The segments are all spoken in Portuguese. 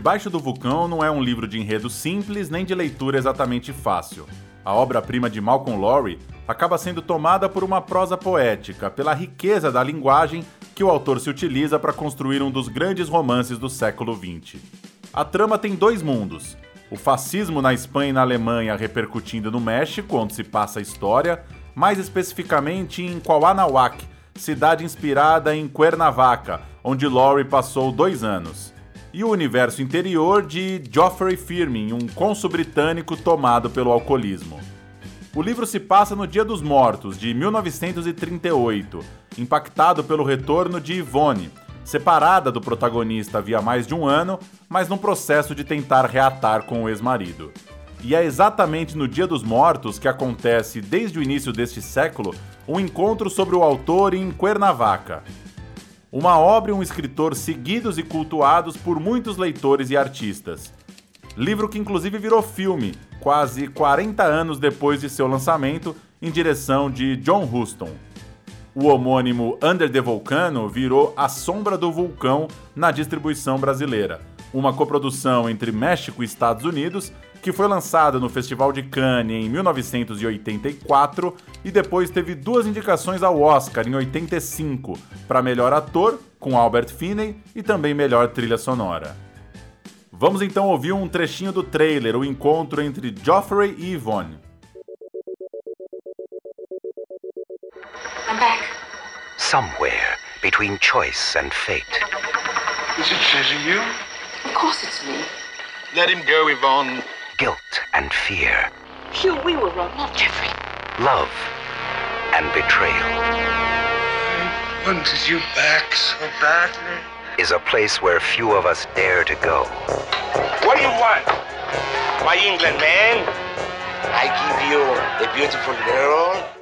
Debaixo do Vulcão não é um livro de enredo simples nem de leitura exatamente fácil. A obra-prima de Malcolm Lowry acaba sendo tomada por uma prosa poética, pela riqueza da linguagem que o autor se utiliza para construir um dos grandes romances do século XX. A trama tem dois mundos: o fascismo na Espanha e na Alemanha repercutindo no México, onde se passa a história, mais especificamente em Cuauhnahuac, cidade inspirada em Cuernavaca, onde Laurie passou dois anos. E o universo interior de Geoffrey Firmin, um cônsul britânico tomado pelo alcoolismo. O livro se passa no Dia dos Mortos, de 1938, impactado pelo retorno de Yvonne, separada do protagonista havia mais de um ano, mas num processo de tentar reatar com o ex-marido. E é exatamente no Dia dos Mortos que acontece, desde o início deste século, um encontro sobre o autor em Cuernavaca. Uma obra e um escritor seguidos e cultuados por muitos leitores e artistas. Livro que inclusive virou filme, quase 40 anos depois de seu lançamento, em direção de John Huston. O homônimo Under the Volcano virou A Sombra do Vulcão na distribuição brasileira, uma coprodução entre México e Estados Unidos que foi lançada no Festival de Cannes em 1984 e depois teve duas indicações ao Oscar em 85 para melhor ator com Albert Finney e também melhor trilha sonora. Vamos então ouvir um trechinho do trailer, o encontro entre Joffrey e Yvonne. I'm back. Somewhere between choice and fate. Is it chasing you? Of course it's me. Let him go, Yvonne. Guilt and fear. Hugh, we were wrong, not Jeffrey. Love and betrayal. I wanted you back so badly is a place where few of us dare to go. What do you want? My England man? I give you a beautiful girl.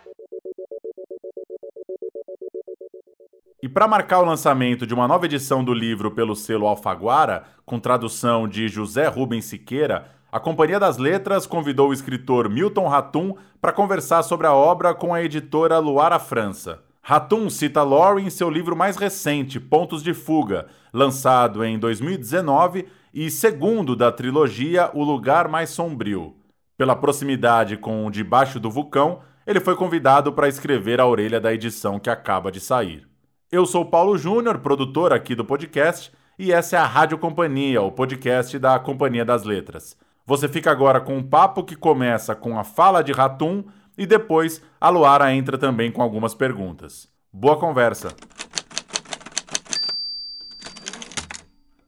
E para marcar o lançamento de uma nova edição do livro pelo selo Alfaguara, com tradução de José Rubens Siqueira, a Companhia das Letras convidou o escritor Milton Ratum para conversar sobre a obra com a editora Luara França. Ratum cita Laurie em seu livro mais recente, Pontos de Fuga, lançado em 2019 e segundo da trilogia O Lugar Mais Sombrio. Pela proximidade com Debaixo do Vulcão, ele foi convidado para escrever a orelha da edição que acaba de sair. Eu sou Paulo Júnior, produtor aqui do podcast, e essa é a Rádio Companhia, o podcast da Companhia das Letras. Você fica agora com um papo que começa com a fala de Ratum e depois a Luara entra também com algumas perguntas. Boa conversa!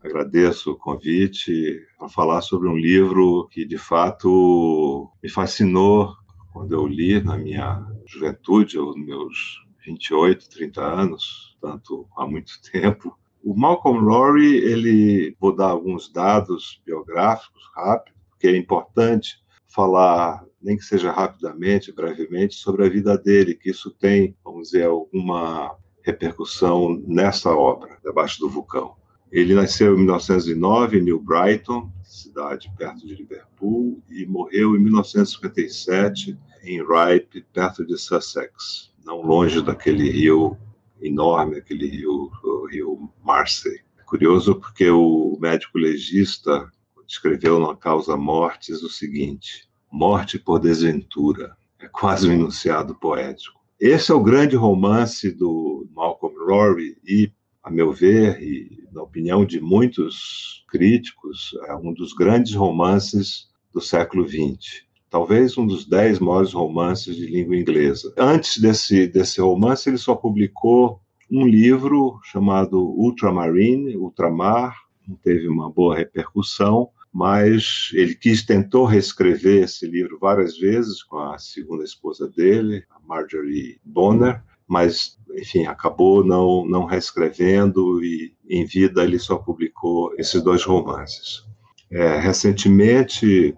Agradeço o convite para falar sobre um livro que de fato me fascinou quando eu li na minha juventude, aos meus 28, 30 anos, tanto há muito tempo. O Malcolm Lowry, ele vou dar alguns dados biográficos rápidos, porque é importante falar nem que seja rapidamente, brevemente, sobre a vida dele, que isso tem, vamos dizer, alguma repercussão nessa obra, Debaixo do Vulcão. Ele nasceu em 1909 em New Brighton, cidade perto de Liverpool, e morreu em 1957 em Rype, perto de Sussex, não longe daquele rio enorme, aquele rio, o rio Marseille. Curioso porque o médico legista escreveu na Causa Mortes o seguinte: Morte por Desventura. É quase um enunciado poético. Esse é o grande romance do Malcolm Rory e, a meu ver, e na opinião de muitos críticos, é um dos grandes romances do século XX. Talvez um dos dez maiores romances de língua inglesa. Antes desse, desse romance, ele só publicou um livro chamado Ultramarine, Ultramar, não teve uma boa repercussão, mas ele quis tentou reescrever esse livro várias vezes com a segunda esposa dele, a Marjorie Bonner, mas enfim acabou não não reescrevendo e em vida ele só publicou esses dois romances. É, recentemente,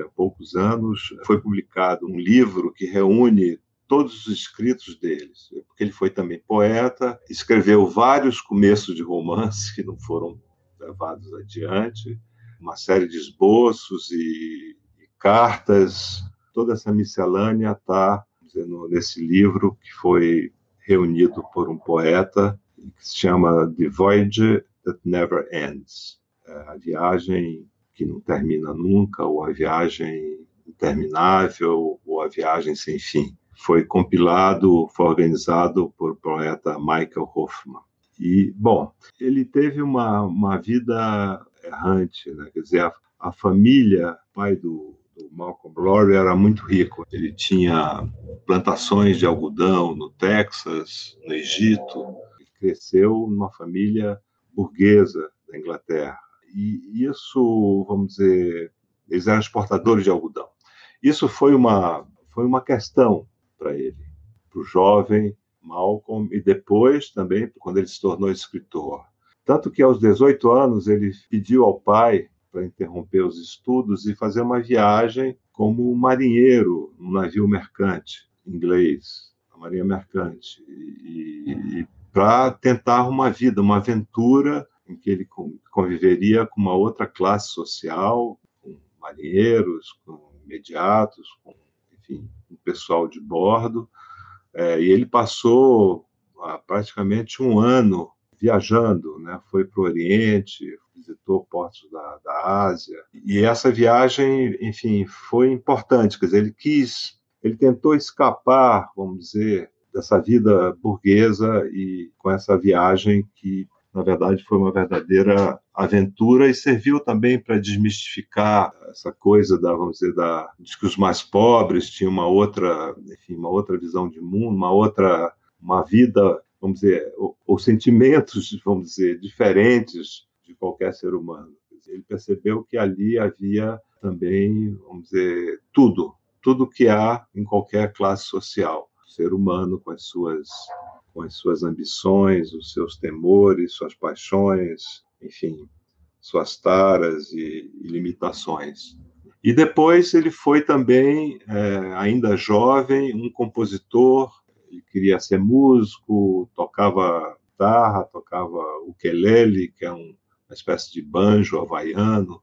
há poucos anos, foi publicado um livro que reúne todos os escritos deles, porque ele foi também poeta, escreveu vários começos de romance que não foram levados adiante, uma série de esboços e, e cartas. Toda essa miscelânea está nesse livro que foi reunido por um poeta que se chama The Voyage That Never Ends. é, a viagem que não termina nunca, ou a viagem interminável, ou a viagem sem fim. Foi compilado, foi organizado por poeta Michael Hoffman. E, bom, ele teve uma, uma vida errante, né? quer dizer, a, a família, pai do, do Malcolm Glory era muito rico. Ele tinha plantações de algodão no Texas, no Egito. Ele cresceu numa família burguesa da Inglaterra. E isso, vamos dizer, eles eram exportadores de algodão. Isso foi uma, foi uma questão para ele, para o jovem Malcolm, e depois também, quando ele se tornou escritor. Tanto que aos 18 anos ele pediu ao pai para interromper os estudos e fazer uma viagem como marinheiro num navio mercante inglês, a marinha mercante, e, e para tentar uma vida, uma aventura em que ele conviveria com uma outra classe social, com marinheiros, com imediatos, com enfim, um pessoal de bordo. É, e ele passou ah, praticamente um ano viajando, né? foi para o Oriente, visitou portos da, da Ásia. E essa viagem, enfim, foi importante. Quer dizer, ele quis, ele tentou escapar, vamos dizer, dessa vida burguesa e com essa viagem que na verdade foi uma verdadeira aventura e serviu também para desmistificar essa coisa da vamos dizer da de que os mais pobres tinham uma outra enfim uma outra visão de mundo uma outra uma vida vamos dizer ou, sentimentos vamos dizer diferentes de qualquer ser humano. Ele percebeu que ali havia também vamos dizer tudo tudo que há em qualquer classe social ser humano com as suas com as suas ambições, os seus temores, suas paixões, enfim, suas taras e, e limitações. E depois ele foi também, é, ainda jovem, um compositor, ele queria ser músico, tocava guitarra, tocava ukulele, que é um, uma espécie de banjo havaiano,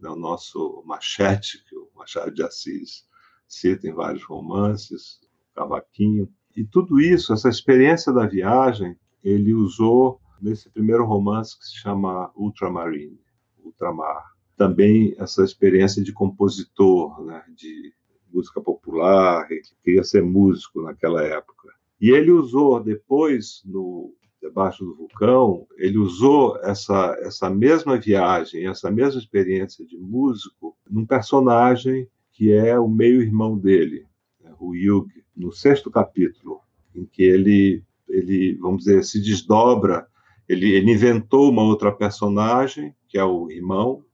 né, o nosso machete, que o Machado de Assis cita em vários romances, cavaquinho. E tudo isso, essa experiência da viagem, ele usou nesse primeiro romance que se chama Ultramarine, Ultramar. Também essa experiência de compositor, né, de música popular, ele queria ser músico naquela época. E ele usou depois, no Debaixo do Vulcão, ele usou essa, essa mesma viagem, essa mesma experiência de músico num personagem que é o meio-irmão dele, né, o Hugh, no sexto capítulo, em que ele, ele vamos dizer, se desdobra, ele, ele inventou uma outra personagem, que é o irmão,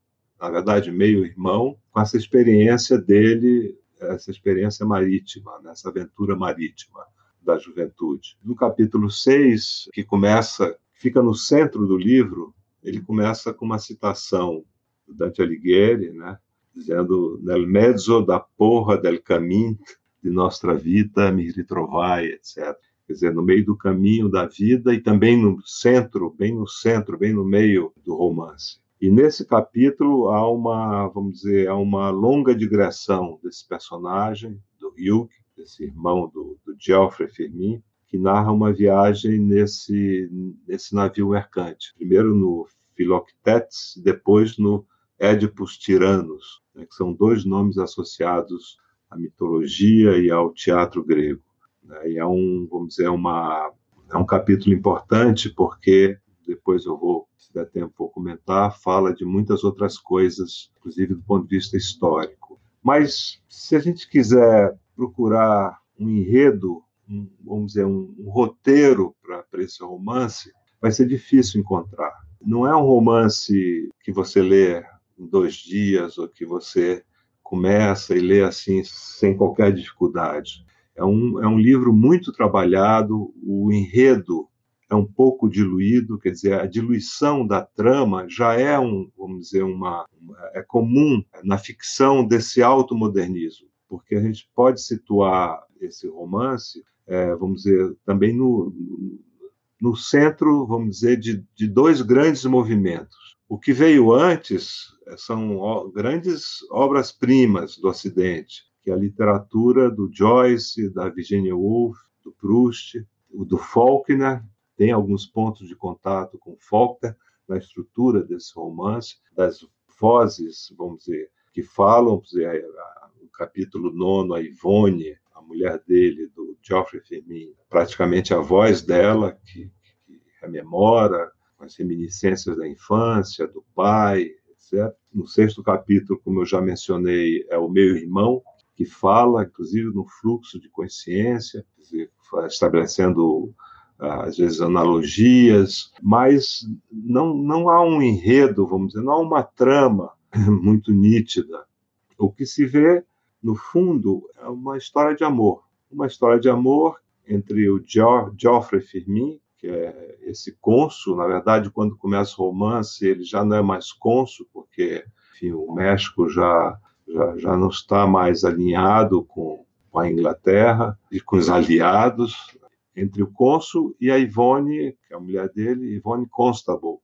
na verdade, meio-irmão, com essa experiência dele, essa experiência marítima, né, essa aventura marítima da juventude. No capítulo 6, que começa, fica no centro do livro, ele começa com uma citação do Dante Alighieri, né, dizendo nel mezzo da porra del camin de Nostra Vida, Me Ritrovai, etc. Quer dizer, no meio do caminho da vida e também no centro, bem no centro, bem no meio do romance. E nesse capítulo há uma, vamos dizer, há uma longa digressão desse personagem, do Hugh, desse irmão do, do Geoffrey Firmin, que narra uma viagem nesse, nesse navio mercante. Primeiro no Philoctetes, depois no Édipus Tiranos, né, que são dois nomes associados à mitologia e ao teatro grego. Né? E é um, vamos dizer, uma, é um capítulo importante porque depois eu vou, se der tempo, vou comentar, fala de muitas outras coisas, inclusive do ponto de vista histórico. Mas se a gente quiser procurar um enredo, um, vamos dizer, um, um roteiro para esse romance, vai ser difícil encontrar. Não é um romance que você lê em dois dias ou que você começa e lê assim sem qualquer dificuldade. É um, é um livro muito trabalhado, o enredo é um pouco diluído, quer dizer, a diluição da trama já é um, vamos dizer, uma, é comum na ficção desse automodernismo, porque a gente pode situar esse romance, é, vamos dizer, também no, no centro, vamos dizer, de, de dois grandes movimentos. O que veio antes são grandes obras-primas do Ocidente, que é a literatura do Joyce, da Virginia Woolf, do Proust, do Faulkner, tem alguns pontos de contato com Faulkner, na estrutura desse romance, das vozes, vamos dizer, que falam, dizer, no capítulo nono, a Ivone, a mulher dele, do Geoffrey Firmin, praticamente a voz dela que, que rememora as reminiscências da infância, do pai, etc. No sexto capítulo, como eu já mencionei, é o meu irmão, que fala, inclusive, no fluxo de consciência, estabelecendo às vezes analogias, mas não, não há um enredo, vamos dizer, não há uma trama muito nítida. O que se vê, no fundo, é uma história de amor. Uma história de amor entre o Geoffrey Firmin, que é esse cônsul, na verdade, quando começa o romance, ele já não é mais cônsul, porque enfim, o México já, já, já não está mais alinhado com, a Inglaterra e com os aliados, entre o cônsul e a Ivone, que é a mulher dele, Ivone Constable,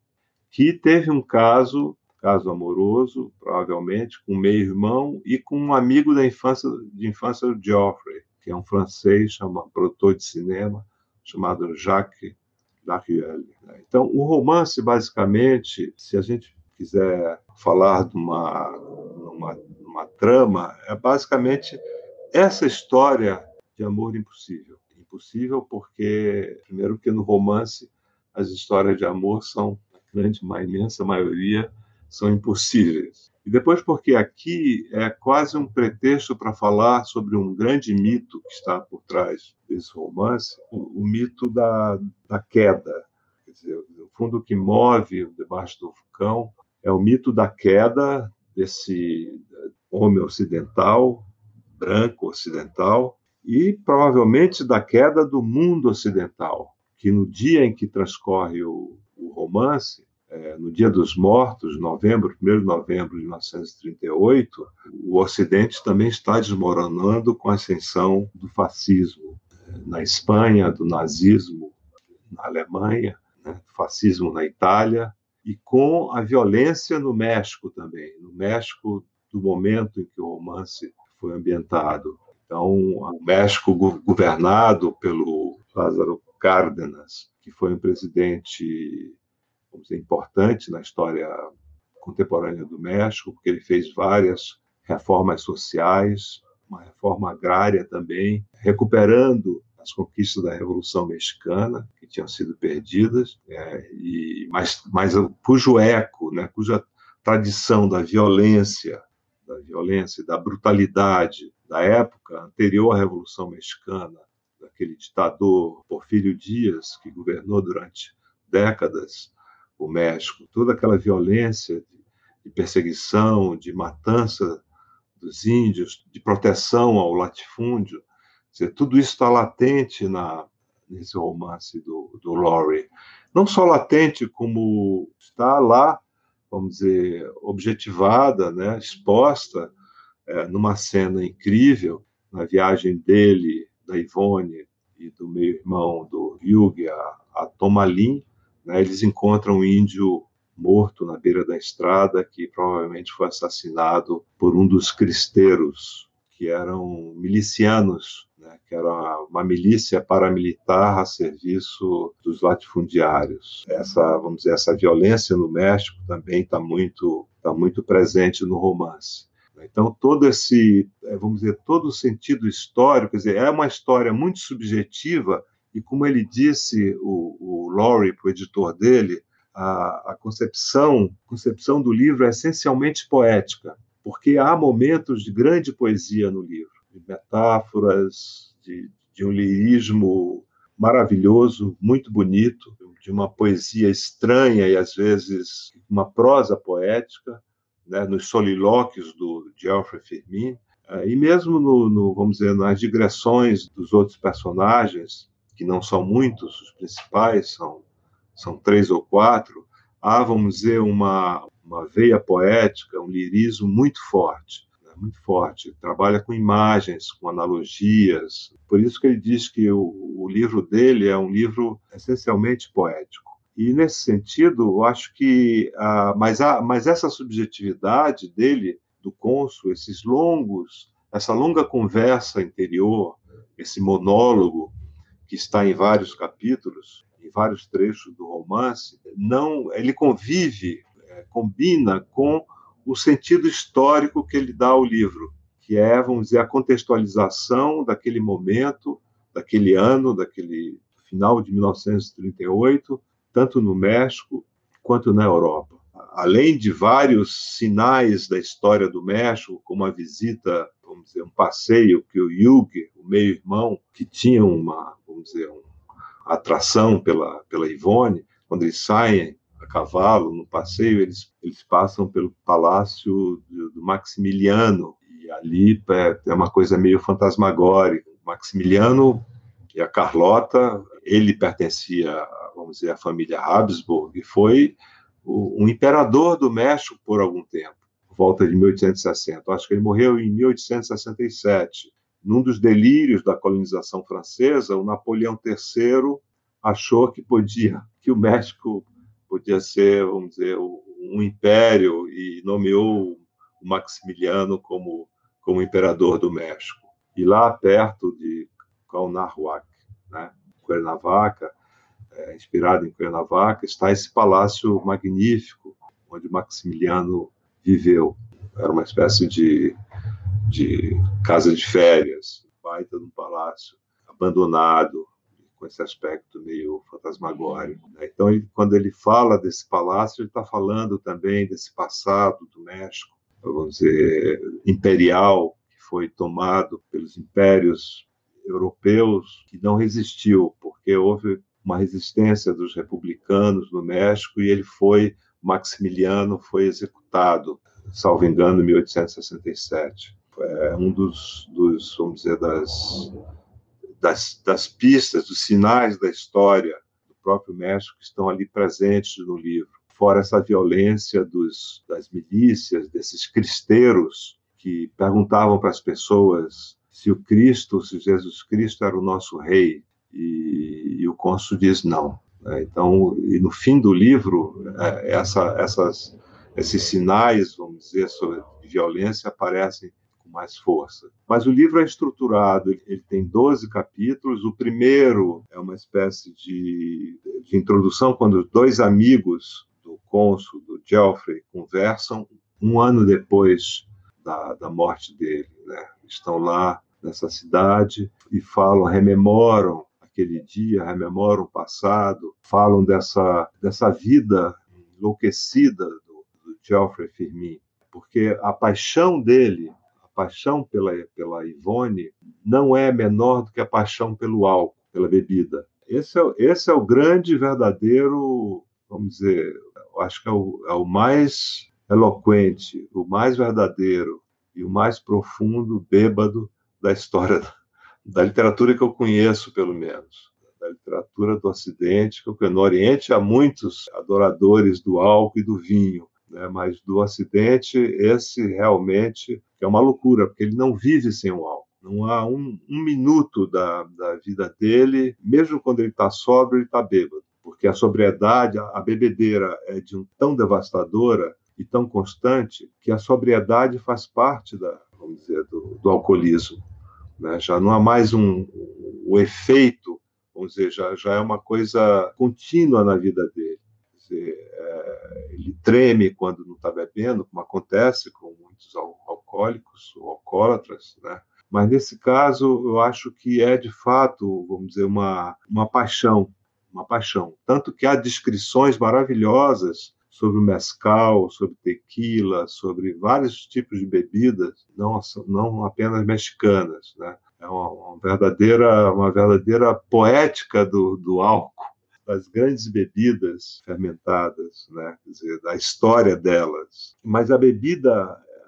que teve um caso, caso amoroso, provavelmente, com um meio-irmão e com um amigo da infância, de infância do Geoffrey, que é um francês, chama, produtor de cinema, chamado Jacques Laruelle. Então, o romance, basicamente, se a gente quiser falar de uma, uma, uma trama, é basicamente essa história de amor impossível possível, porque, primeiro, que no romance as histórias de amor são, a grande, uma imensa maioria, são impossíveis. E depois, porque aqui é quase um pretexto para falar sobre um grande mito que está por trás desse romance, o, o mito da, da queda. Quer dizer, o fundo que move debaixo do vulcão é o mito da queda desse homem ocidental, branco ocidental, e provavelmente da queda do mundo ocidental, que no dia em que transcorre o, o romance, é, no Dia dos Mortos, novembro, 1 de novembro de 1938, o Ocidente também está desmoronando com a ascensão do fascismo na Espanha, do nazismo na Alemanha, né, do fascismo na Itália e com a violência no México também, no México do momento em que o romance foi ambientado. Então, o México governado pelo Lázaro Cárdenas, que foi um presidente vamos dizer, importante na história contemporânea do México, porque ele fez várias reformas sociais, uma reforma agrária também, recuperando as conquistas da Revolução Mexicana, que tinham sido perdidas, é, e, mas, mas cujo eco, né, cuja tradição da violência, da violência, da brutalidade, da época anterior à Revolução Mexicana, daquele ditador Porfírio Dias, que governou durante décadas o México, toda aquela violência de perseguição, de matança dos índios, de proteção ao latifúndio, dizer, tudo isso está latente na, nesse romance do, do Laurie. Não só latente, como está lá, vamos dizer, objetivada, né, exposta é, numa cena incrível, na viagem dele, da Ivone e do meu irmão, do Hugh, a, a Tomalim, né, eles encontram um índio morto na beira da estrada, que provavelmente foi assassinado por um dos cristeiros, que eram milicianos, né, que era uma milícia paramilitar a serviço dos latifundiários. Essa, vamos dizer, essa violência no México também está muito, tá muito presente no romance. Então, todo esse, vamos dizer, todo o sentido histórico, quer dizer, é uma história muito subjetiva, e como ele disse, o, o Laurie, para o editor dele, a, a concepção, concepção do livro é essencialmente poética, porque há momentos de grande poesia no livro, de metáforas, de, de um lirismo maravilhoso, muito bonito, de uma poesia estranha e às vezes uma prosa poética, né, nos solilóquios do Geoffrey Firmin, eh, e mesmo no, no, vamos dizer, nas digressões dos outros personagens, que não são muitos, os principais são, são três ou quatro, há, vamos dizer, uma, uma veia poética, um lirismo muito forte, né, muito forte. Trabalha com imagens, com analogias. Por isso que ele diz que o, o livro dele é um livro essencialmente poético. E nesse sentido, eu acho que ah, mas, a, mas essa subjetividade dele, do cônsul, esses longos, essa longa conversa interior, esse monólogo que está em vários capítulos, em vários trechos do romance, não, ele convive, é, combina com o sentido histórico que ele dá ao livro, que é, vamos dizer, a contextualização daquele momento, daquele ano, daquele final de 1938, tanto no México quanto na Europa. Além de vários sinais da história do México, como a visita, vamos dizer, um passeio que o Hugh, o meio-irmão, que tinha uma, vamos dizer, uma atração pela, pela Ivone, quando eles saem a cavalo no passeio, eles, eles passam pelo palácio do, do Maximiliano, e ali é, é uma coisa meio fantasmagórica. Maximiliano e a Carlota, ele pertencia, vamos dizer, à família Habsburg, e foi o, um imperador do México por algum tempo, volta de 1860. Acho que ele morreu em 1867. Num dos delírios da colonização francesa, o Napoleão III achou que podia, que o México podia ser, vamos dizer, um império e nomeou o Maximiliano como como imperador do México. E lá perto de Cuernavaca, né, Cuernavaca, é, inspirado em Cuernavaca, está esse palácio magnífico onde Maximiliano viveu. Era uma espécie de, de casa de férias, baita de um palácio abandonado, com esse aspecto meio fantasmagórico. Né? Então, ele, quando ele fala desse palácio, ele está falando também desse passado do México, vamos dizer, imperial, que foi tomado pelos impérios europeus, que não resistiu, porque houve uma resistência dos republicanos no México e ele foi, Maximiliano foi executado, salvo engano, em 1867. É um dos, dos vamos dizer, das, das, das pistas, dos sinais da história do próprio México que estão ali presentes no livro. Fora essa violência dos, das milícias, desses cristeiros que perguntavam para as pessoas se o Cristo, se Jesus Cristo era o nosso rei, e, e o cônsul diz não. Né? Então, e no fim do livro, é, essa, essas, esses sinais, vamos dizer, sobre violência aparecem com mais força. Mas o livro é estruturado, ele tem 12 capítulos. O primeiro é uma espécie de, de introdução, quando dois amigos do cônsul, do Geoffrey, conversam um ano depois da, da morte dele. Né? Estão lá nessa cidade e falam, rememoram aquele dia, rememoram o passado, falam dessa, dessa vida enlouquecida do, do Geoffrey Firmin, porque a paixão dele, a paixão pela, pela Ivone, não é menor do que a paixão pelo álcool, pela bebida. Esse é, esse é o grande, verdadeiro, vamos dizer, acho que é o, é o mais eloquente, o mais verdadeiro e o mais profundo bêbado da história da literatura que eu conheço, pelo menos, da literatura do Ocidente, que. No Oriente há muitos adoradores do álcool e do vinho, né? mas do Ocidente, esse realmente é uma loucura, porque ele não vive sem o álcool. Não há um, um minuto da, da vida dele, mesmo quando ele está sóbrio, ele está bêbado. Porque a sobriedade, a bebedeira é de um tão devastadora e tão constante que a sobriedade faz parte da, vamos dizer, do, do alcoolismo. Né? Já não há mais um, o efeito, vamos dizer, já, já é uma coisa contínua na vida dele. Dizer, é, ele treme quando não está bebendo, como acontece com muitos alcoólicos ou alcoólatras, né? Mas nesse caso, eu acho que é de fato, vamos dizer, uma, uma paixão, uma paixão. Tanto que há descrições maravilhosas sobre mescal, sobre tequila, sobre vários tipos de bebidas, não, não apenas mexicanas, né? É uma, uma verdadeira, uma verdadeira poética do, do álcool, das grandes bebidas fermentadas, né? Quer dizer, da história delas. Mas a bebida,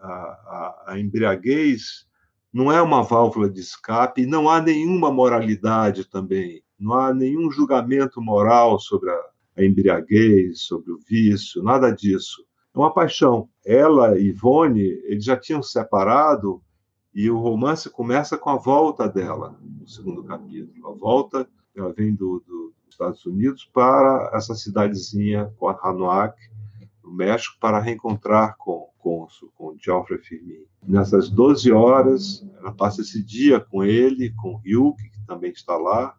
a, a, a embriaguez, não é uma válvula de escape, não há nenhuma moralidade também, não há nenhum julgamento moral sobre a, a embriaguez, sobre o vício, nada disso. É uma paixão. Ela e Ivone, eles já tinham se separado e o romance começa com a volta dela, no segundo capítulo. A volta, ela vem do, do, dos Estados Unidos para essa cidadezinha, Quatranoac, no México, para reencontrar com, com, com Geoffrey Firmin. Nessas 12 horas, ela passa esse dia com ele, com Hugh, que também está lá,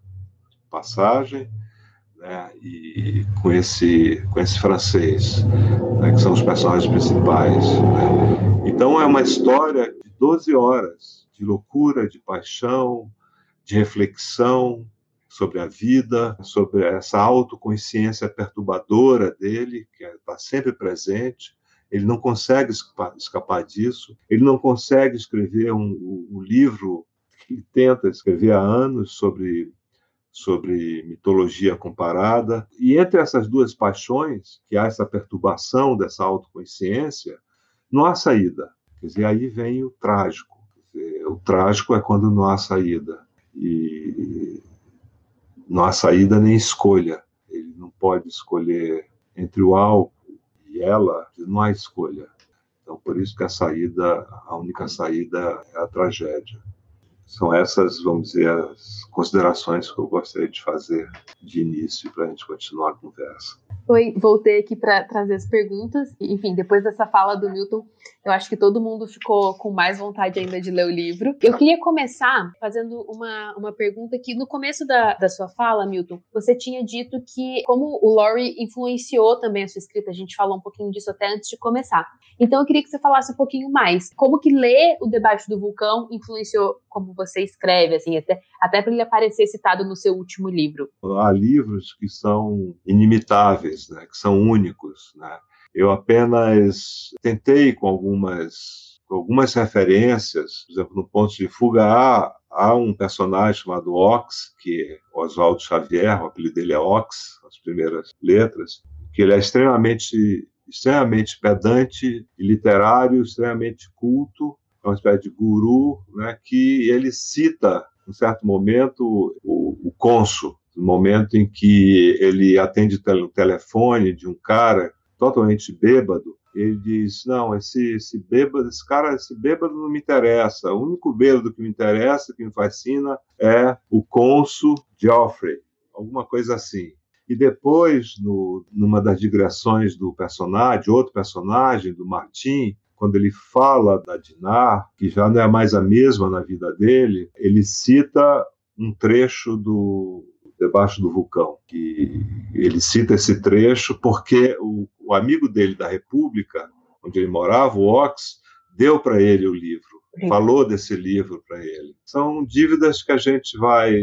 passagem, né, e com esse, com esse francês, né, que são os personagens principais. Né. Então é uma história de 12 horas de loucura, de paixão, de reflexão sobre a vida, sobre essa autoconsciência perturbadora dele, que está sempre presente. Ele não consegue escapar, escapar disso, ele não consegue escrever um, um livro que ele tenta escrever há anos sobre sobre mitologia comparada. E entre essas duas paixões, que há essa perturbação dessa autoconsciência, não há saída. Quer dizer, aí vem o trágico. Dizer, o trágico é quando não há saída. E não há saída nem escolha. Ele não pode escolher entre o álcool e ela, não há escolha. Então, por isso que a saída, a única saída é a tragédia. São essas, vamos dizer, as considerações que eu gostaria de fazer de início para a gente continuar a conversa. Oi, voltei aqui para trazer as perguntas. Enfim, depois dessa fala do Milton, eu acho que todo mundo ficou com mais vontade ainda de ler o livro. Eu queria começar fazendo uma, uma pergunta que no começo da, da sua fala, Milton, você tinha dito que como o Laurie influenciou também a sua escrita, a gente falou um pouquinho disso até antes de começar. Então eu queria que você falasse um pouquinho mais. Como que ler o Debaixo do Vulcão influenciou como você escreve, assim, até, até para ele aparecer citado no seu último livro? Há livros que são inimitáveis, né, que são únicos, né? Eu apenas tentei com algumas, com algumas referências, por exemplo, no ponto de fuga há, há um personagem chamado Ox, que é Oswaldo Xavier, o apelido dele é Ox, as primeiras letras, que ele é extremamente extremamente pedante e literário, extremamente culto, uma espécie de guru, né, que ele cita, em certo momento, o, o no momento em que ele atende o telefone de um cara totalmente bêbado, ele diz: Não, esse, esse bêbado, esse cara, esse bêbado não me interessa. O único bêbado que me interessa, que me fascina, é o cônsul Geoffrey, alguma coisa assim. E depois, no, numa das digressões do personagem, outro personagem, do Martin, quando ele fala da Dinar, que já não é mais a mesma na vida dele, ele cita um trecho do Debaixo do Vulcão, que ele cita esse trecho porque o, o amigo dele da República, onde ele morava, o Ox, deu para ele o livro, falou desse livro para ele. São dívidas que a gente vai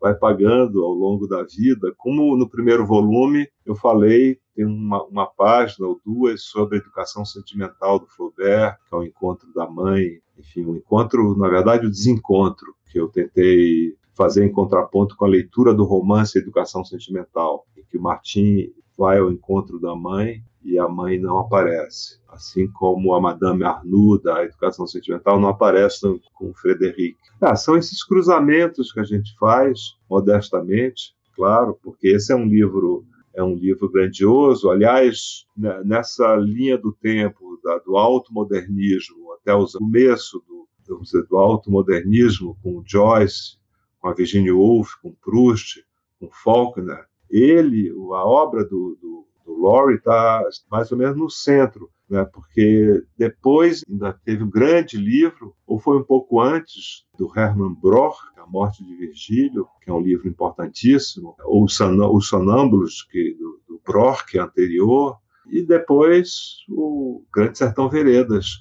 vai pagando ao longo da vida. Como no primeiro volume eu falei, tem uma, uma página ou duas sobre a educação sentimental do Flaubert, que é o encontro da mãe, enfim, o um encontro, na verdade, o desencontro, que eu tentei fazer em contraponto com a leitura do romance Educação Sentimental, em que o Martim vai ao encontro da mãe e a mãe não aparece. Assim como a Madame Arnoux da Educação Sentimental não aparece com o Frederic. Ah, são esses cruzamentos que a gente faz, modestamente, claro, porque esse é um livro é um livro grandioso. Aliás, né, nessa linha do tempo, da, do automodernismo até o começo do, dizer, do automodernismo, com Joyce, com a Virginia Woolf, com Proust, com Faulkner, ele, a obra do, do do Laurie está mais ou menos no centro, né? porque depois ainda teve um grande livro, ou foi um pouco antes, do Hermann Broch, A Morte de Virgílio, que é um livro importantíssimo, ou Os Sonâmbulos, que, do, do Broch, que é anterior, e depois o Grande Sertão Veredas,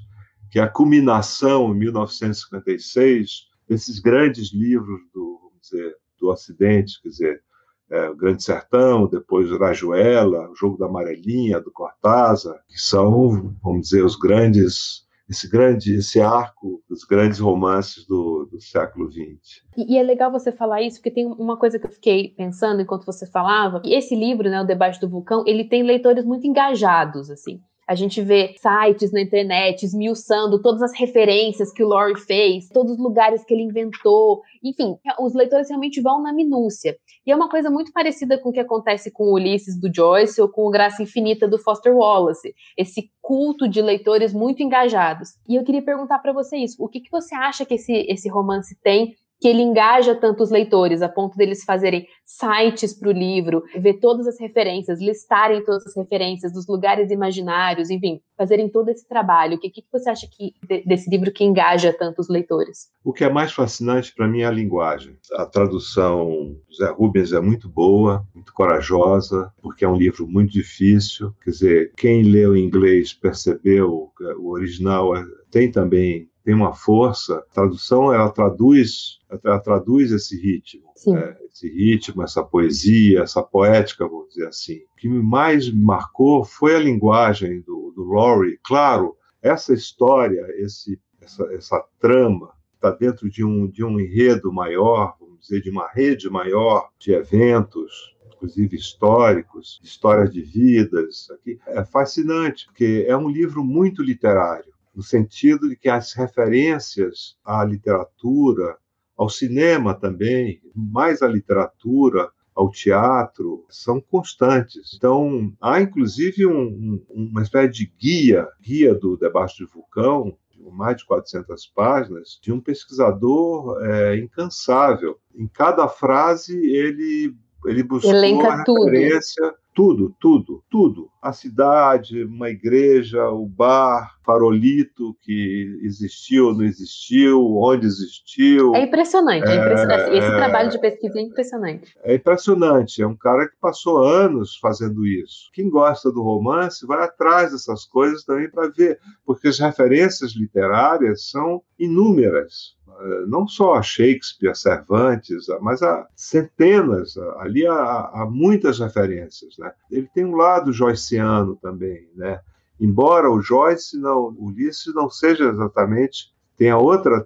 que é a culminação, em 1956, desses grandes livros do, vamos dizer, do Ocidente, quer dizer, é, o Grande Sertão, depois Rajuela, o Jogo da Amarelinha, do Cortázar, que são, vamos dizer, os grandes esse grande esse arco dos grandes romances do, do século XX. E, e, é legal você falar isso, porque tem uma coisa que eu fiquei pensando enquanto você falava, e esse livro, né, O Debaixo do Vulcão, ele tem leitores muito engajados, assim. A gente vê sites na internet esmiuçando todas as referências que o Laurie fez, todos os lugares que ele inventou. Enfim, os leitores realmente vão na minúcia. E é uma coisa muito parecida com o que acontece com o Ulisses do Joyce ou com o Graça Infinita do Foster Wallace. Esse culto de leitores muito engajados. E eu queria perguntar para você isso: o que, que você acha que esse, esse romance tem que ele engaja tanto os leitores, a ponto deles fazerem sites para o livro, ver todas as referências, listarem todas as referências dos lugares imaginários, enfim, fazerem todo esse trabalho. O que, que você acha que desse livro que engaja tanto os leitores? O que é mais fascinante para mim é a linguagem. A tradução do Zé Rubens é muito boa, muito corajosa, porque é um livro muito difícil. Quer dizer, quem leu em inglês percebeu o original é, tem também tem uma força. A tradução ela traduz, ela traduz esse ritmo, né? esse ritmo, essa poesia, essa poética, vou dizer assim. O que mais me marcou foi a linguagem do, do Laurie. Claro, essa história, esse, essa, essa trama está dentro de um de um enredo maior, vamos dizer, de uma rede maior de eventos, inclusive históricos, histórias de vidas. Aqui é fascinante porque é um livro muito literário no sentido de que as referências à literatura, ao cinema também, mais à literatura, ao teatro, são constantes. Então, há inclusive um, um, uma espécie de guia, guia do Debaixo do Vulcão, mais de 400 páginas, de um pesquisador é, incansável. Em cada frase, ele, ele buscou Elenca a referência... Tudo tudo, tudo, tudo. A cidade, uma igreja, o bar, farolito que existiu, não existiu, onde existiu. É impressionante, é, é impressionante. Esse é, trabalho de pesquisa é impressionante. É impressionante. É um cara que passou anos fazendo isso. Quem gosta do romance vai atrás dessas coisas também para ver, porque as referências literárias são inúmeras. Eh, não só Shakespeare, Cervantes, mas há centenas, ali há, há muitas referências. Né? Ele tem um lado joyceano também, né? embora o Joyce, não, o Ulisses não seja exatamente tenha outra,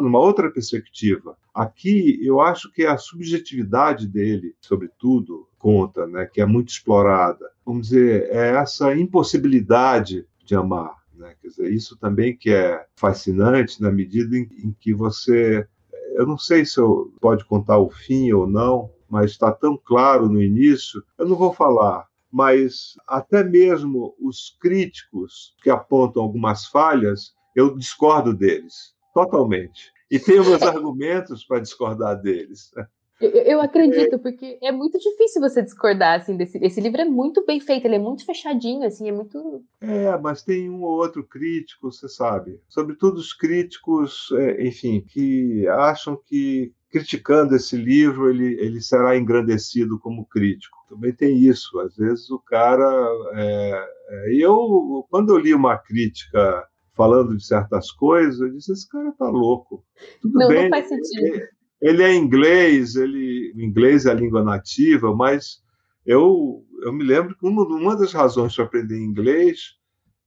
uma outra perspectiva. Aqui eu acho que a subjetividade dele, sobretudo, conta, né, que é muito explorada. Vamos dizer, é essa impossibilidade de amar. Né? Quer dizer, isso também que é fascinante na medida em, em que você, eu não sei se eu pode contar o fim ou não, mas está tão claro no início, eu não vou falar, mas até mesmo os críticos que apontam algumas falhas, eu discordo deles totalmente. E tenho meus argumentos para discordar deles. Eu, eu acredito, é. porque é muito difícil você discordar, assim, desse esse livro é muito bem feito, ele é muito fechadinho, assim, é muito... É, mas tem um ou outro crítico, você sabe, sobretudo os críticos, é, enfim, que acham que criticando esse livro ele, ele será engrandecido como crítico. Também tem isso, às vezes o cara... É, é, eu, quando eu li uma crítica falando de certas coisas, eu disse, esse cara tá louco. Tudo não, bem, não faz sentido. Ele é inglês, ele, o inglês é a língua nativa, mas eu, eu me lembro que uma, uma das razões para aprender inglês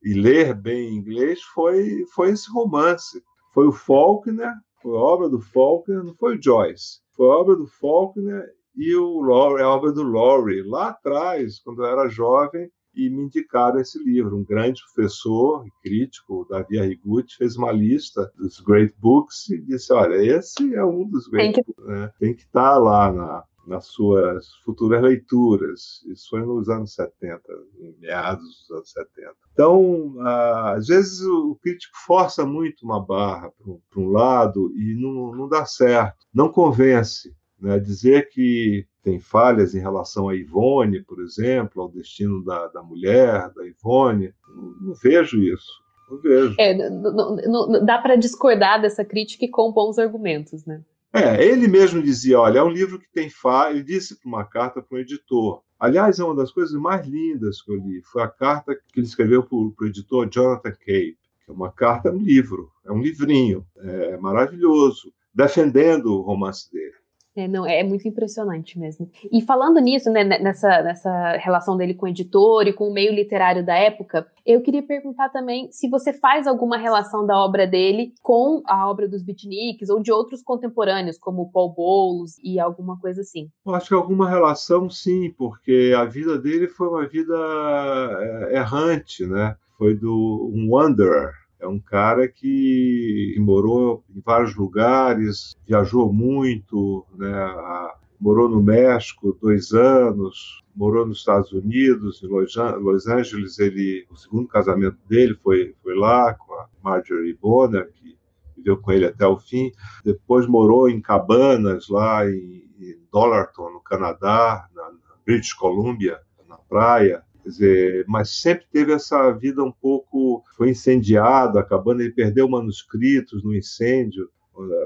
e ler bem inglês foi, foi esse romance. Foi o Faulkner, foi obra do Faulkner, não foi o Joyce. Foi obra do Faulkner e o Laurie, a obra do Laurie, lá atrás, quando eu era jovem, e me indicaram esse livro. Um grande professor e crítico, Davi Arrigucci, fez uma lista dos great books e disse: olha, esse é um dos great tem que... books. Né? Tem que estar tá lá na, nas suas futuras leituras. Isso foi nos anos 70, em meados dos anos 70. Então, às vezes o crítico força muito uma barra para um lado e não, não dá certo, não convence. Né? Dizer que tem falhas em relação a Ivone, por exemplo, ao destino da, da mulher, da Ivone, não, não vejo isso. Não vejo. É, não, não, dá para discordar dessa crítica com bons argumentos, né? É, ele mesmo dizia, olha, é um livro que tem falha, ele disse para uma carta para o editor. Aliás, é uma das coisas mais lindas que eu li, foi a carta que ele escreveu para o editor Jonathan Cape, que é uma carta, é um livro, é um livrinho, é maravilhoso, defendendo o romance dele. É, não, é muito impressionante mesmo. E falando nisso, né, nessa, nessa relação dele com o editor e com o meio literário da época, eu queria perguntar também se você faz alguma relação da obra dele com a obra dos beatniks ou de outros contemporâneos, como Paul Bowles e alguma coisa assim. Eu acho que alguma relação sim, porque a vida dele foi uma vida é, errante, né? Foi do um wanderer, é um cara que morou em vários lugares, viajou muito, né? morou no México dois anos, morou nos Estados Unidos, em Los Angeles. Ele, o segundo casamento dele foi, foi lá com a Marjorie Bonner, que viveu com ele até o fim. Depois morou em cabanas lá em, em Dollarton, no Canadá, na, na British Columbia, na praia. Quer dizer, mas sempre teve essa vida um pouco. Foi incendiado, a cabana, ele perdeu manuscritos no incêndio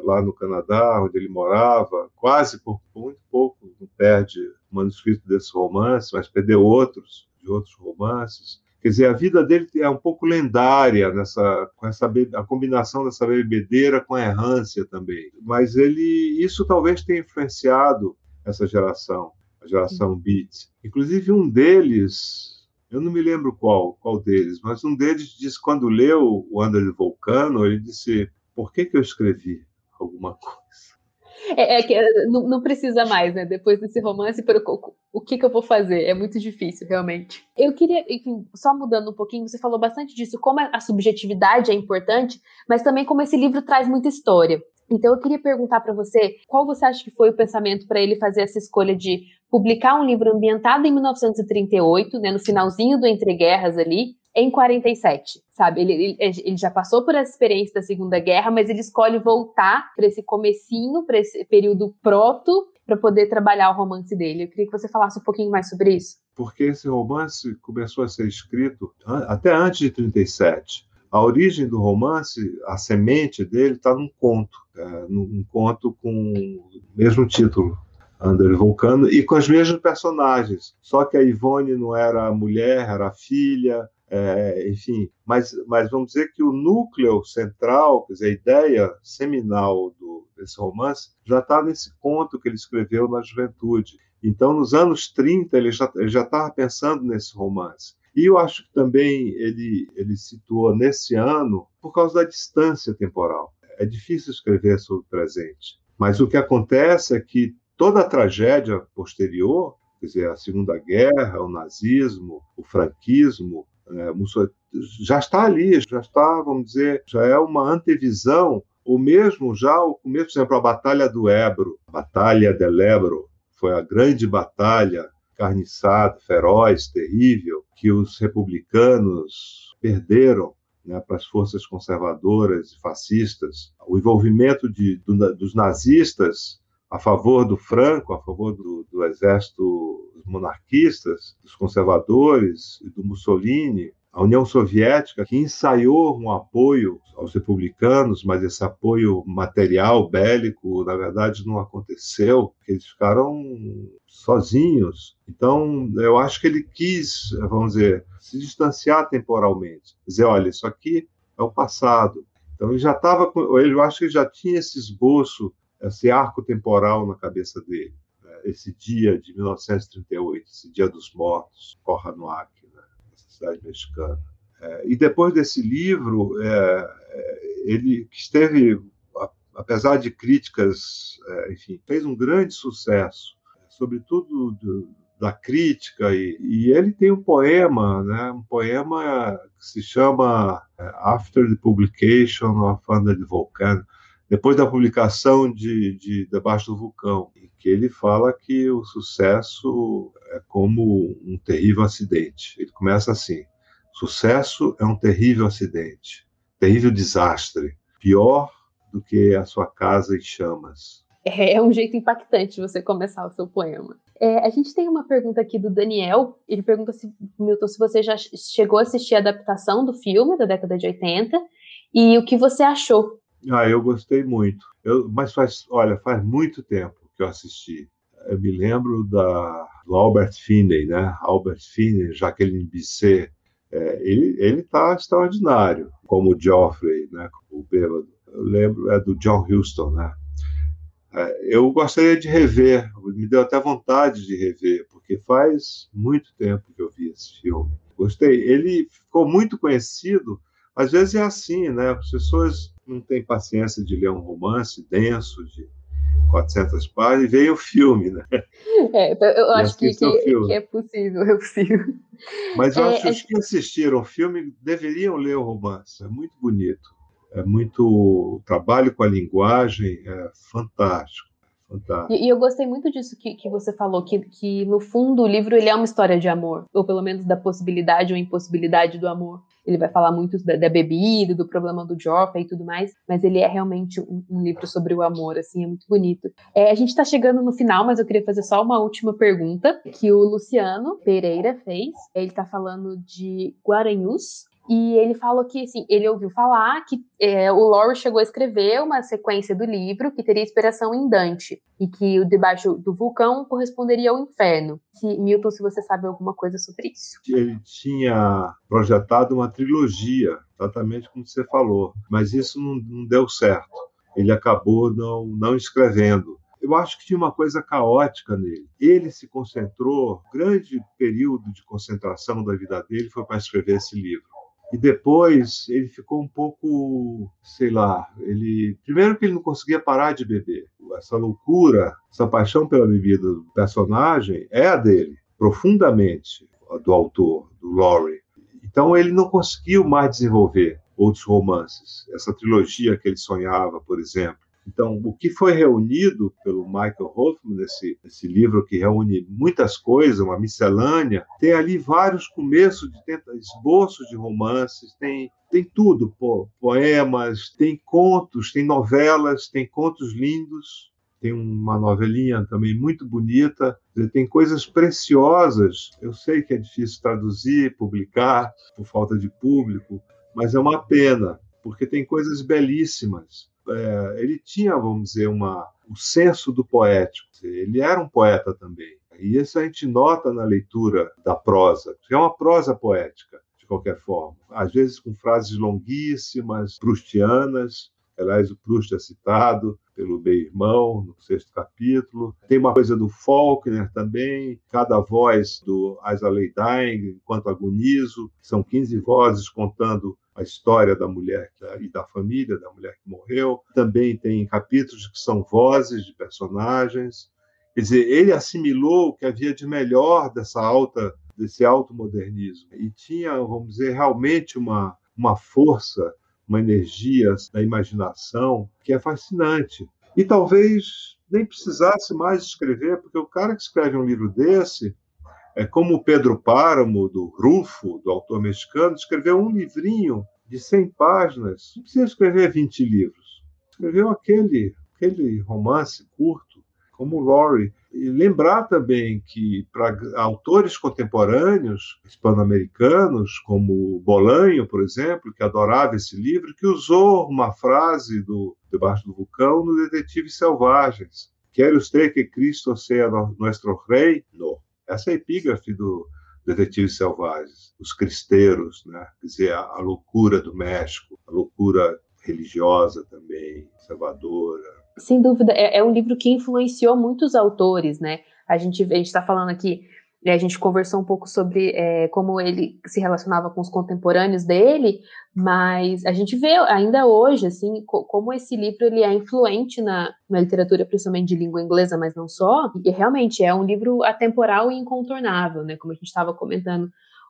lá no Canadá, onde ele morava, quase por muito pouco não perde o manuscrito desse romance, mas perdeu outros, de outros romances. Quer dizer, a vida dele é um pouco lendária nessa, com essa a combinação dessa bebedeira com a errância também. Mas ele, isso talvez tenha influenciado essa geração, a geração Beat. Inclusive um deles, eu não me lembro qual, qual deles, mas um deles disse quando leu o Under the Volcano, ele disse: "Por que que eu escrevi alguma coisa?" É, é que não, não, precisa mais, né? Depois desse romance, o, o que, que eu vou fazer? É muito difícil, realmente. Eu queria, enfim, só mudando um pouquinho, você falou bastante disso, como a subjetividade é importante, mas também como esse livro traz muita história. Então eu queria perguntar para você, qual você acha que foi o pensamento para ele fazer essa escolha de publicar um livro ambientado em 1938, né, no finalzinho do Entre Guerras ali, em 47, sabe? Ele, ele, ele, já passou por essa experiência da Segunda Guerra, mas ele escolhe voltar para esse comecinho, para esse período proto, para poder trabalhar o romance dele. Eu queria que você falasse um pouquinho mais sobre isso. Porque esse romance começou a ser escrito até antes de 37. A origem do romance, a semente dele está num conto, é, num conto com o mesmo título, André Vulcano, e com os mesmos personagens. Só que a Ivone não era mulher, era filha, é, enfim, mas, mas vamos dizer que o núcleo central, quer dizer, a ideia seminal do, desse romance, já está nesse conto que ele escreveu na juventude. Então, nos anos 30, ele já ele já estava pensando nesse romance. E eu acho que também ele, ele situou nesse ano por causa da distância temporal. É difícil escrever sobre o presente. Mas o que acontece é que toda a tragédia posterior, quer dizer, a Segunda Guerra, o nazismo, o franquismo, é, já está ali, já está, vamos dizer, já é uma antevisão, ou mesmo já o começo, por exemplo, a Batalha do Ebro, a Batalha del Ebro, foi a grande batalha carniçada, feroz, terrível, que os republicanos perderam né, para as forças conservadoras e fascistas. O envolvimento de, do, dos nazistas a favor do Franco, a favor do, do exército monarquistas, dos conservadores e do Mussolini, a União Soviética, que ensaiou um apoio aos republicanos, mas esse apoio material, bélico, na verdade não aconteceu, eles ficaram sozinhos. Então, eu acho que ele quis, vamos dizer, se distanciar temporalmente, dizer, olha, isso aqui é o passado. Então, ele já estava, eu acho que ele já tinha esse esboço, esse arco temporal na cabeça dele esse dia de 1938, esse Dia dos Mortos, Corranoac, essa cidade mexicana. É, e depois desse livro, é, é, ele esteve, apesar de críticas, é, enfim, fez um grande sucesso, sobretudo do, da crítica e, e, ele tem um poema, né, um poema que se chama é, After the Publication of Under the Volcano, depois da publicação de, de Debaixo do Vulcão, que ele fala que o sucesso é como um terrível acidente. Ele começa assim: sucesso é um terrível acidente, terrível desastre, pior do que a sua casa em chamas. É, é um jeito impactante você começar o seu poema. É, a gente tem uma pergunta aqui do Daniel. Ele pergunta se, Milton, se você já chegou a assistir a adaptação do filme da década de 80 e o que você achou ah, eu gostei muito. Eu, mas faz, olha, faz muito tempo que eu assisti. Eu me lembro da, do Albert Finney, né? Albert Finney, Jacqueline Bisset. É, ele está extraordinário, como o Geoffrey, né? O bêbado. Eu lembro é do John Huston, né? É, eu gostaria de rever, me deu até vontade de rever, porque faz muito tempo que eu vi esse filme. Gostei. Ele ficou muito conhecido. Às vezes é assim, né? As pessoas não tem paciência de ler um romance denso de 400 páginas e veio o filme, né? É, então, eu acho que, que, que, é possível, é possível. Mas eu é, acho que é... os que assistiram o filme deveriam ler o romance, é muito bonito. É muito o trabalho com a linguagem é fantástico, E, e, eu gostei muito disso que, que você falou, que, que no fundo o livro ele é uma história de amor, ou pelo menos da possibilidade ou impossibilidade do amor. Ele vai falar muito da, da bebida, do problema do Joffa e tudo mais, mas ele é realmente um, um livro sobre o amor, assim, é muito bonito. É, a gente está chegando no final, mas eu queria fazer só uma última pergunta que o Luciano Pereira fez. Ele está falando de Guaranhus, e ele falou que, assim, ele ouviu falar que é, o Lowry chegou a escrever uma sequência do livro que teria inspiração em Dante e que o debaixo do vulcão corresponderia ao inferno. Milton, se você sabe alguma coisa sobre isso. Ele tinha projetado uma trilogia, exatamente como você falou, mas isso não, não deu certo. Ele acabou não, não escrevendo. Eu acho que tinha uma coisa caótica nele. Ele se concentrou, grande período de concentração da vida dele foi para escrever esse livro. E depois ele ficou um pouco, sei lá, ele primeiro que ele não conseguia parar de beber. Essa loucura, essa paixão pela bebida do personagem é a dele, profundamente, do autor, do Laurie. Então ele não conseguiu mais desenvolver outros romances. Essa trilogia que ele sonhava, por exemplo, então, o que foi reunido pelo Michael Hoffman nesse, nesse livro, que reúne muitas coisas, uma miscelânea, tem ali vários começos de esboços de romances, tem, tem tudo, pô, poemas, tem contos, tem novelas, tem contos lindos, tem uma novelinha também muito bonita, tem coisas preciosas. Eu sei que é difícil traduzir, publicar por falta de público, mas é uma pena, porque tem coisas belíssimas é, ele tinha, vamos dizer, uma, o senso do poético. Ele era um poeta também. E isso a gente nota na leitura da prosa, que é uma prosa poética, de qualquer forma. Às vezes com frases longuíssimas, prustianas. Aliás, o Proust é citado pelo Bem-Irmão, no sexto capítulo. Tem uma coisa do Faulkner também, cada voz do Isaley Dying, enquanto agonizo. São 15 vozes contando a história da mulher e da família da mulher que morreu. Também tem capítulos que são vozes de personagens. Quer dizer, ele assimilou o que havia de melhor dessa alta desse alto modernismo e tinha, vamos dizer, realmente uma uma força, uma energia da imaginação que é fascinante. E talvez nem precisasse mais escrever, porque o cara que escreve um livro desse, é como o Pedro Páramo, do Rufo, do autor mexicano, escreveu um livrinho de 100 páginas. Não precisa escrever 20 livros. Escreveu aquele, aquele romance curto, como Laurie. E lembrar também que, para autores contemporâneos hispano-americanos, como Bolanho, por exemplo, que adorava esse livro, que usou uma frase do Debaixo do Vulcão no Detetives Selvagens. Quer usted que Cristo seja nosso rei? Não. Essa é a epígrafe do Detetives Selvagens, os cristeiros, né? quer dizer, a, a loucura do México, a loucura religiosa também, conservadora. Sem dúvida, é, é um livro que influenciou muitos autores, né? A gente a está falando aqui a gente conversou um pouco sobre é, como ele se relacionava com os contemporâneos dele, mas a gente vê ainda hoje, assim, co como esse livro ele é influente na, na, literatura, principalmente de língua inglesa, mas não só. E realmente é um livro atemporal e incontornável, né? Como a gente estava comentando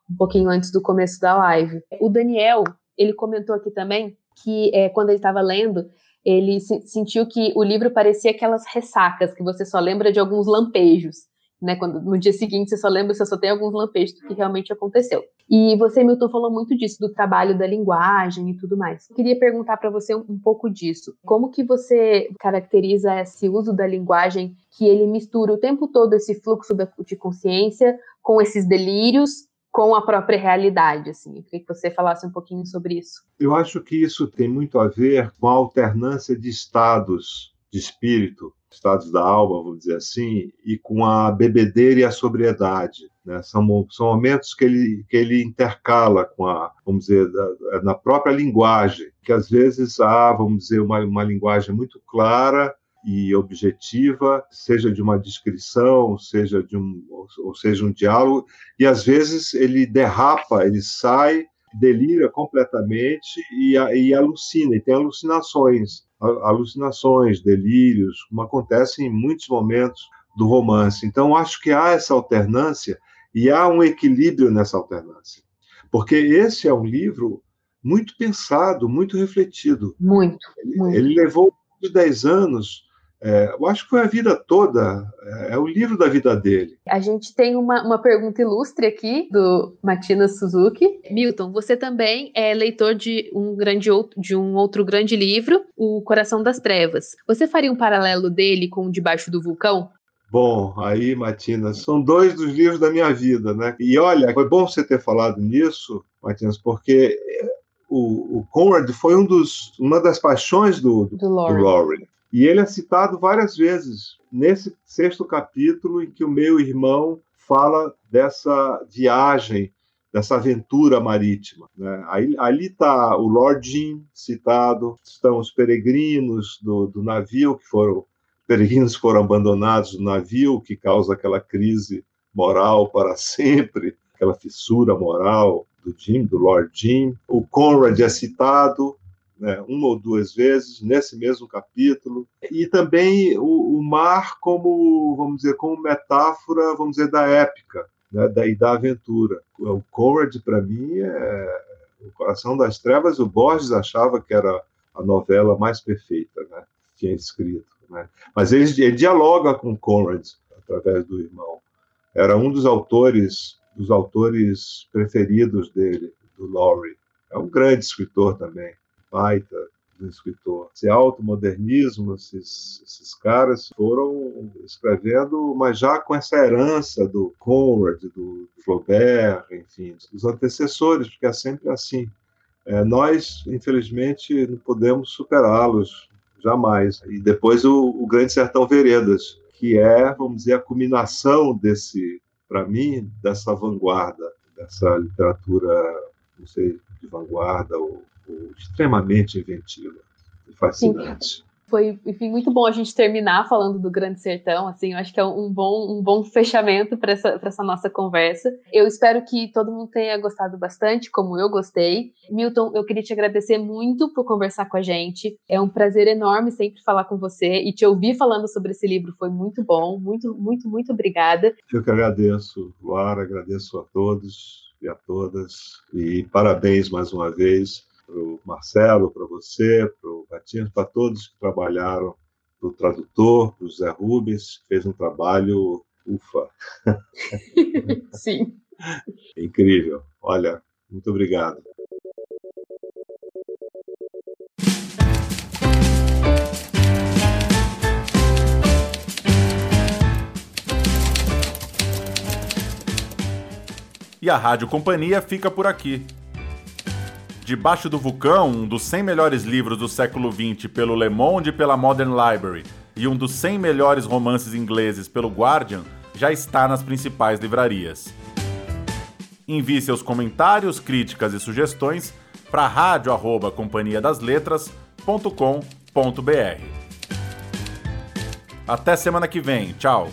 um pouquinho antes do começo da live. O Daniel, ele comentou aqui também que é, quando ele estava lendo, ele se, sentiu que o livro parecia aquelas ressacas que você só lembra de alguns lampejos né? Quando no dia seguinte você só lembra, você só tem alguns lampejos do que realmente aconteceu. E você, Milton, falou muito disso, do trabalho da linguagem e tudo mais. Eu queria perguntar para você um, um, pouco disso. Como que você caracteriza esse uso da linguagem que ele mistura o tempo todo esse fluxo de consciência com esses delírios com a própria realidade, assim. Eu queria que você falasse um pouquinho sobre isso. Eu acho que isso tem muito a ver com a alternância de estados de espírito estados da alma, vamos dizer assim, e com a bebedeira e a sobriedade. Né? São, são momentos que ele, que ele intercala com a, vamos dizer, da, na própria linguagem, que às vezes há, vamos dizer, uma, uma linguagem muito clara e objetiva, seja de uma descrição, seja de um, ou seja um diálogo, e às vezes ele derrapa, ele sai, delira completamente e, e alucina, e tem alucinações alucinações, delírios, como acontece em muitos momentos do romance. Então, acho que há essa alternância e há um equilíbrio nessa alternância. Porque esse é um livro muito pensado, muito refletido. Muito. Ele, muito. ele levou de 10 anos É, eu acho que foi a vida toda, é, é, o livro da vida dele. A gente tem uma, uma pergunta ilustre aqui do Matina Suzuki. Milton, você também é leitor de um, grande outro, de um outro grande livro, O Coração das Trevas. Você faria um paralelo dele com o Debaixo do Vulcão? Bom, aí, Matina, são dois dos livros da minha vida, né? E olha, foi bom você ter falado nisso, Matinas, porque o, o Conrad foi um dos, uma das paixões do, do, do Laurie. E ele é citado várias vezes nesse sexto capítulo em que o meu irmão fala dessa viagem, dessa aventura marítima. Né? Ali está o Lord Jim citado, estão os peregrinos do, do navio que foram peregrinos foram abandonados no navio, que causa aquela crise moral para sempre, aquela fissura moral do Jim, do Lord Jim. O Conrad é citado né, uma ou duas vezes nesse mesmo capítulo. E também o, o, mar como, vamos dizer, como metáfora, vamos dizer, da épica né, da, e da aventura. O Conrad, para mim, é o Coração das Trevas. O Borges achava que era a novela mais perfeita né, que tinha escrito. Né? Mas ele, ele dialoga com Conrad através do irmão. Era um dos autores dos autores preferidos dele, do Laurie. É um grande escritor também, baita do escritor. Esse automodernismo, esses, esses caras foram escrevendo, mas já com essa herança do Conrad, do Flaubert, enfim, dos antecessores, porque é sempre assim. É, nós, infelizmente, não podemos superá-los jamais. E depois o, o Grande Sertão Veredas, que é, vamos dizer, a culminação desse, para mim, dessa vanguarda, dessa literatura, não sei, de vanguarda ou, extremamente inventiva e fascinante. Sim foi, enfim, muito bom a gente terminar falando do Grande Sertão, assim, eu acho que é um bom, um bom fechamento para essa, essa nossa conversa. Eu espero que todo mundo tenha gostado bastante, como eu gostei. Milton, eu queria te agradecer muito por conversar com a gente. É um prazer enorme sempre falar com você e te ouvir falando sobre esse livro foi muito bom. Muito, muito, muito obrigada. Eu que agradeço, Luara, agradeço a todos e a todas e parabéns mais uma vez para o Marcelo, para você, para o Batinho, para todos que trabalharam, para o tradutor, para o Zé Rubens, que fez um trabalho ufa. Sim. Incrível. Olha, muito obrigado. E a Rádio Companhia fica por aqui. Debaixo do Vulcão, um dos 100 melhores livros do século XX pelo Le Monde e pela Modern Library, e um dos 100 melhores romances ingleses pelo Guardian, já está nas principais livrarias. Envie seus comentários, críticas e sugestões para rádio@companhiadasletras.com.br. Até semana que vem. Tchau.